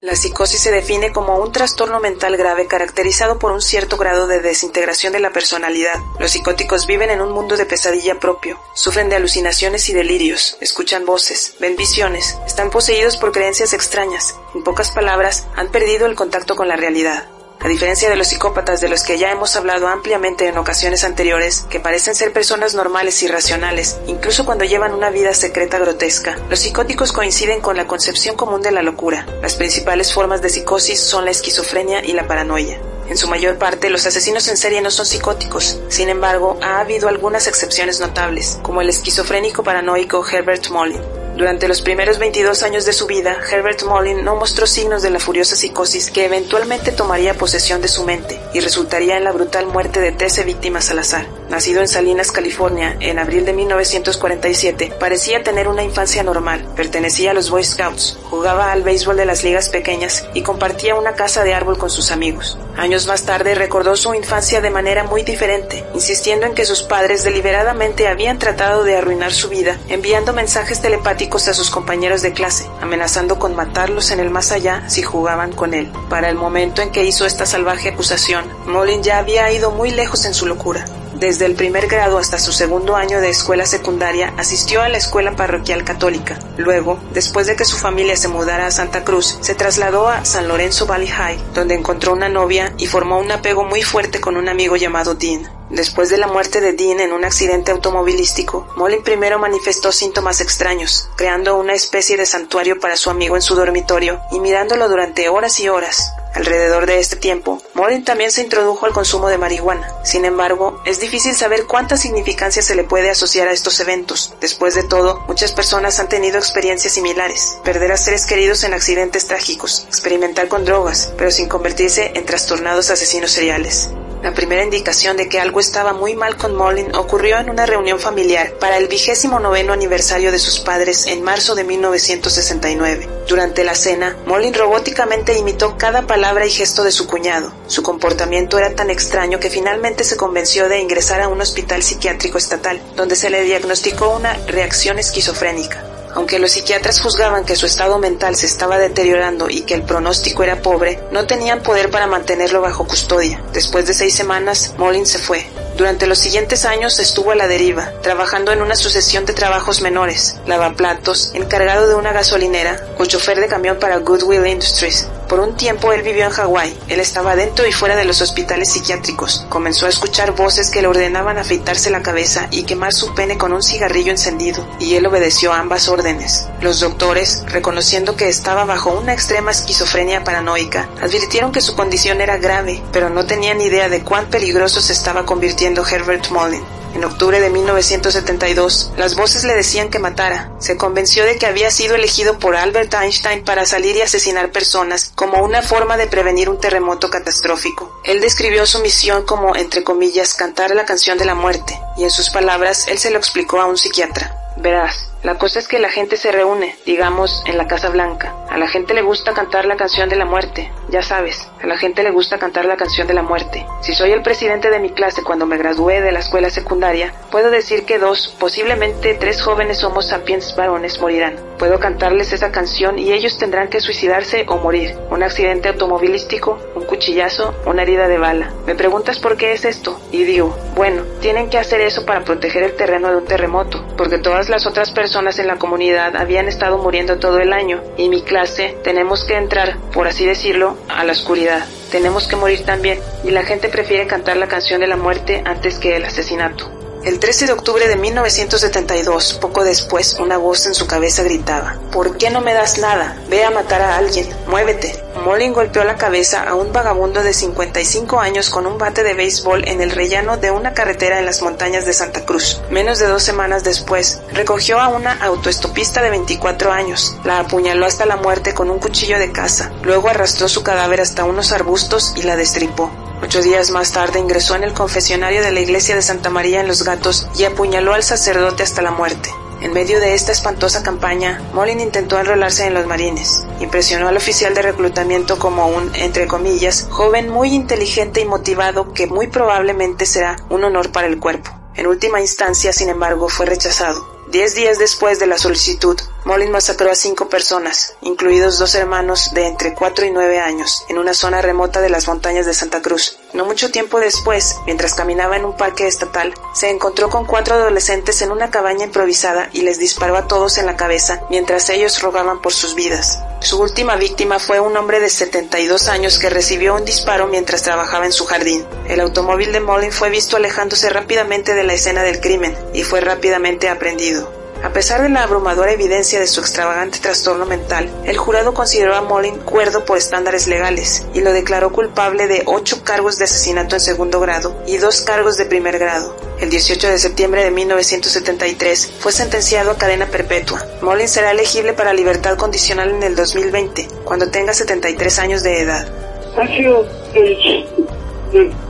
La psicosis se define como un trastorno mental grave caracterizado por un cierto grado de desintegración de la personalidad. Los psicóticos viven en un mundo de pesadilla propio, sufren de alucinaciones y delirios, escuchan voces, ven visiones, están poseídos por creencias extrañas, en pocas palabras, han perdido el contacto con la realidad. A diferencia de los psicópatas de los que ya hemos hablado ampliamente en ocasiones anteriores, que parecen ser personas normales y racionales, incluso cuando llevan una vida secreta grotesca, los psicóticos coinciden con la concepción común de la locura. Las principales formas de psicosis son la esquizofrenia y la paranoia. En su mayor parte, los asesinos en serie no son psicóticos. Sin embargo, ha habido algunas excepciones notables, como el esquizofrénico paranoico Herbert Molin. Durante los primeros 22 años de su vida, Herbert Molin no mostró signos de la furiosa psicosis que eventualmente tomaría posesión de su mente y resultaría en la brutal muerte de 13 víctimas al azar. Nacido en Salinas, California, en abril de 1947, parecía tener una infancia normal. Pertenecía a los Boy Scouts, jugaba al béisbol de las ligas pequeñas y compartía una casa de árbol con sus amigos. Años más tarde recordó su infancia de manera muy diferente, insistiendo en que sus padres deliberadamente habían tratado de arruinar su vida, enviando mensajes telepáticos a sus compañeros de clase, amenazando con matarlos en el más allá si jugaban con él. Para el momento en que hizo esta salvaje acusación, Molin ya había ido muy lejos en su locura. Desde el primer grado hasta su segundo año de escuela secundaria asistió a la escuela parroquial católica. Luego, después de que su familia se mudara a Santa Cruz, se trasladó a San Lorenzo Valley High, donde encontró una novia y formó un apego muy fuerte con un amigo llamado Dean. Después de la muerte de Dean en un accidente automovilístico, Molin primero manifestó síntomas extraños, creando una especie de santuario para su amigo en su dormitorio y mirándolo durante horas y horas. Alrededor de este tiempo, Molin también se introdujo al consumo de marihuana. Sin embargo, es difícil saber cuánta significancia se le puede asociar a estos eventos. Después de todo, muchas personas han tenido experiencias similares. Perder a seres queridos en accidentes trágicos, experimentar con drogas, pero sin convertirse en trastornados asesinos seriales. La primera indicación de que algo estaba muy mal con Molin ocurrió en una reunión familiar para el vigésimo noveno aniversario de sus padres en marzo de 1969. Durante la cena, Molin robóticamente imitó cada palabra y gesto de su cuñado. Su comportamiento era tan extraño que finalmente se convenció de ingresar a un hospital psiquiátrico estatal, donde se le diagnosticó una reacción esquizofrénica. Aunque los psiquiatras juzgaban que su estado mental se estaba deteriorando y que el pronóstico era pobre, no tenían poder para mantenerlo bajo custodia. Después de seis semanas, Molin se fue. Durante los siguientes años estuvo a la deriva, trabajando en una sucesión de trabajos menores, lavaplatos, encargado de una gasolinera, o chofer de camión para Goodwill Industries. Por un tiempo él vivió en Hawái. Él estaba dentro y fuera de los hospitales psiquiátricos. Comenzó a escuchar voces que le ordenaban afeitarse la cabeza y quemar su pene con un cigarrillo encendido, y él obedeció ambas órdenes. Los doctores, reconociendo que estaba bajo una extrema esquizofrenia paranoica, advirtieron que su condición era grave, pero no tenían idea de cuán peligroso se estaba convirtiendo Herbert Molin. En octubre de 1972, las voces le decían que matara. Se convenció de que había sido elegido por Albert Einstein para salir y asesinar personas como una forma de prevenir un terremoto catastrófico. Él describió su misión como, entre comillas, cantar la canción de la muerte, y en sus palabras él se lo explicó a un psiquiatra. Verás, la cosa es que la gente se reúne, digamos, en la Casa Blanca. A la gente le gusta cantar la canción de la muerte, ya sabes, a la gente le gusta cantar la canción de la muerte. Si soy el presidente de mi clase cuando me gradué de la escuela secundaria, puedo decir que dos, posiblemente tres jóvenes Homo sapiens varones morirán. Puedo cantarles esa canción y ellos tendrán que suicidarse o morir. Un accidente automovilístico, un cuchillazo, una herida de bala. Me preguntas por qué es esto y digo, bueno, tienen que hacer eso para proteger el terreno de un terremoto, porque todas las otras personas personas en la comunidad habían estado muriendo todo el año y mi clase tenemos que entrar, por así decirlo, a la oscuridad. Tenemos que morir también y la gente prefiere cantar la canción de la muerte antes que el asesinato. El 13 de octubre de 1972, poco después, una voz en su cabeza gritaba, ¿Por qué no me das nada? Ve a matar a alguien, muévete. Molin golpeó la cabeza a un vagabundo de 55 años con un bate de béisbol en el rellano de una carretera en las montañas de Santa Cruz. Menos de dos semanas después, recogió a una autoestopista de 24 años, la apuñaló hasta la muerte con un cuchillo de caza, luego arrastró su cadáver hasta unos arbustos y la destripó. Ocho días más tarde ingresó en el confesionario de la iglesia de Santa María en Los Gatos y apuñaló al sacerdote hasta la muerte. En medio de esta espantosa campaña, Molin intentó enrolarse en los marines. Impresionó al oficial de reclutamiento como un, entre comillas, joven muy inteligente y motivado que muy probablemente será un honor para el cuerpo. En última instancia, sin embargo, fue rechazado. Diez días después de la solicitud, Molin masacró a cinco personas, incluidos dos hermanos de entre 4 y 9 años, en una zona remota de las montañas de Santa Cruz. No mucho tiempo después, mientras caminaba en un parque estatal, se encontró con cuatro adolescentes en una cabaña improvisada y les disparó a todos en la cabeza mientras ellos rogaban por sus vidas. Su última víctima fue un hombre de 72 años que recibió un disparo mientras trabajaba en su jardín. El automóvil de Molin fue visto alejándose rápidamente de la escena del crimen y fue rápidamente aprendido. A pesar de la abrumadora evidencia de su extravagante trastorno mental, el jurado consideró a Molin cuerdo por estándares legales y lo declaró culpable de ocho cargos de asesinato en segundo grado y dos cargos de primer grado. El 18 de septiembre de 1973 fue sentenciado a cadena perpetua. Molin será elegible para libertad condicional en el 2020, cuando tenga 73 años de edad.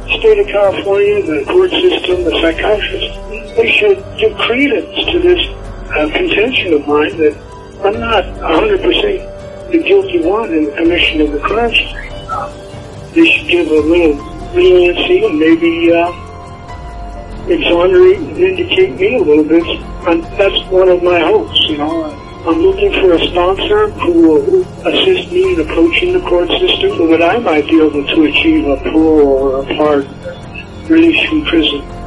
state of California, the court system, the psychiatrists, they should give credence to this uh, contention of mine that I'm not 100% the guilty one in the commission of the crime. Uh, they should give a little leniency and maybe uh, exonerate and vindicate me a little bit. And that's one of my hopes, you know. I'm looking for a sponsor who will assist me in approaching the court system so that I might be able to achieve a parole or a pardon, release from prison.